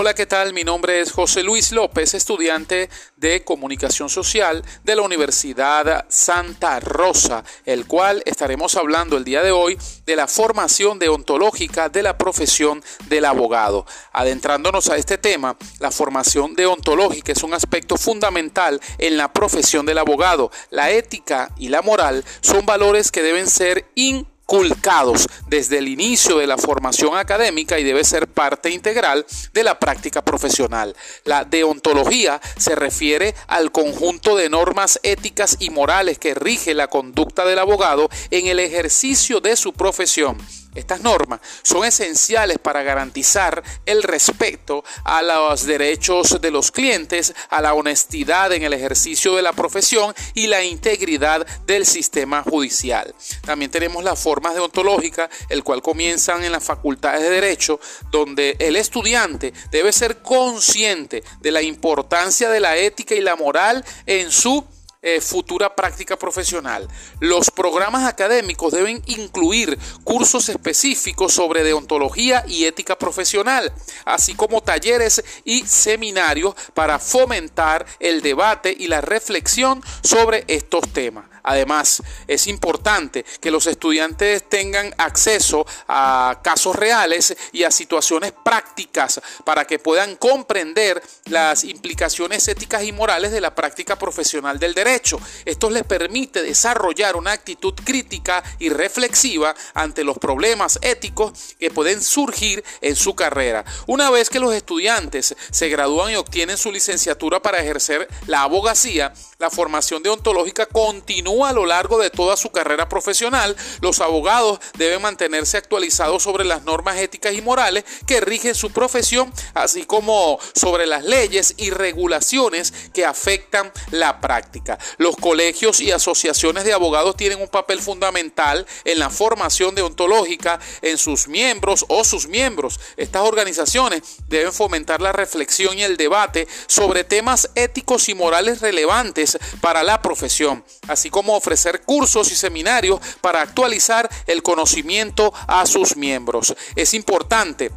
Hola, ¿qué tal? Mi nombre es José Luis López, estudiante de Comunicación Social de la Universidad Santa Rosa, el cual estaremos hablando el día de hoy de la formación deontológica de la profesión del abogado. Adentrándonos a este tema, la formación deontológica es un aspecto fundamental en la profesión del abogado. La ética y la moral son valores que deben ser in inculcados desde el inicio de la formación académica y debe ser parte integral de la práctica profesional. La deontología se refiere al conjunto de normas éticas y morales que rige la conducta del abogado en el ejercicio de su profesión estas normas son esenciales para garantizar el respeto a los derechos de los clientes, a la honestidad en el ejercicio de la profesión y la integridad del sistema judicial. También tenemos las formas deontológicas, el cual comienzan en las facultades de derecho, donde el estudiante debe ser consciente de la importancia de la ética y la moral en su eh, futura práctica profesional. Los programas académicos deben incluir cursos específicos sobre deontología y ética profesional, así como talleres y seminarios para fomentar el debate y la reflexión sobre estos temas. Además, es importante que los estudiantes tengan acceso a casos reales y a situaciones prácticas para que puedan comprender las implicaciones éticas y morales de la práctica profesional del derecho. Esto les permite desarrollar una actitud crítica y reflexiva ante los problemas éticos que pueden surgir en su carrera. Una vez que los estudiantes se gradúan y obtienen su licenciatura para ejercer la abogacía, la formación deontológica continúa a lo largo de toda su carrera profesional. Los abogados deben mantenerse actualizados sobre las normas éticas y morales que rigen su profesión, así como sobre las leyes y regulaciones que afectan la práctica. Los colegios y asociaciones de abogados tienen un papel fundamental en la formación deontológica en sus miembros o sus miembros. Estas organizaciones deben fomentar la reflexión y el debate sobre temas éticos y morales relevantes para la profesión, así como ofrecer cursos y seminarios para actualizar el conocimiento a sus miembros. Es importante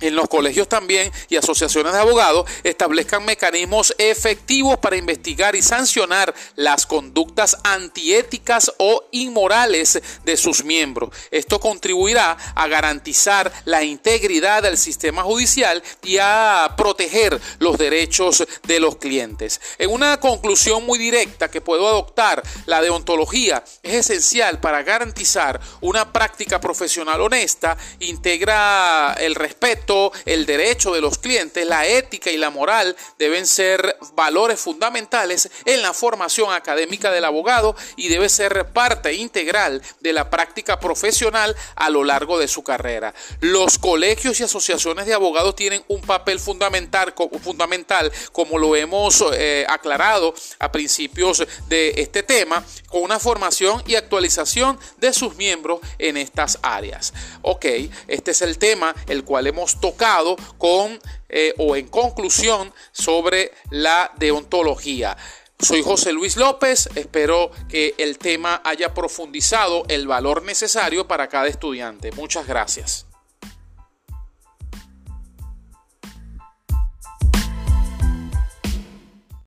en los colegios también y asociaciones de abogados establezcan mecanismos efectivos para investigar y sancionar las conductas antiéticas o inmorales de sus miembros. Esto contribuirá a garantizar la integridad del sistema judicial y a proteger los derechos de los clientes. En una conclusión muy directa que puedo adoptar, la deontología es esencial para garantizar una práctica profesional honesta, integra el respeto, el derecho de los clientes, la ética y la moral deben ser valores fundamentales en la formación académica del abogado y debe ser parte integral de la práctica profesional a lo largo de su carrera. Los colegios y asociaciones de abogados tienen un papel fundamental, fundamental como lo hemos eh, aclarado a principios de este tema, con una formación y actualización de sus miembros en estas áreas. Ok, este es el tema el cual hemos tocado con eh, o en conclusión sobre la deontología. Soy José Luis López, espero que el tema haya profundizado el valor necesario para cada estudiante. Muchas gracias.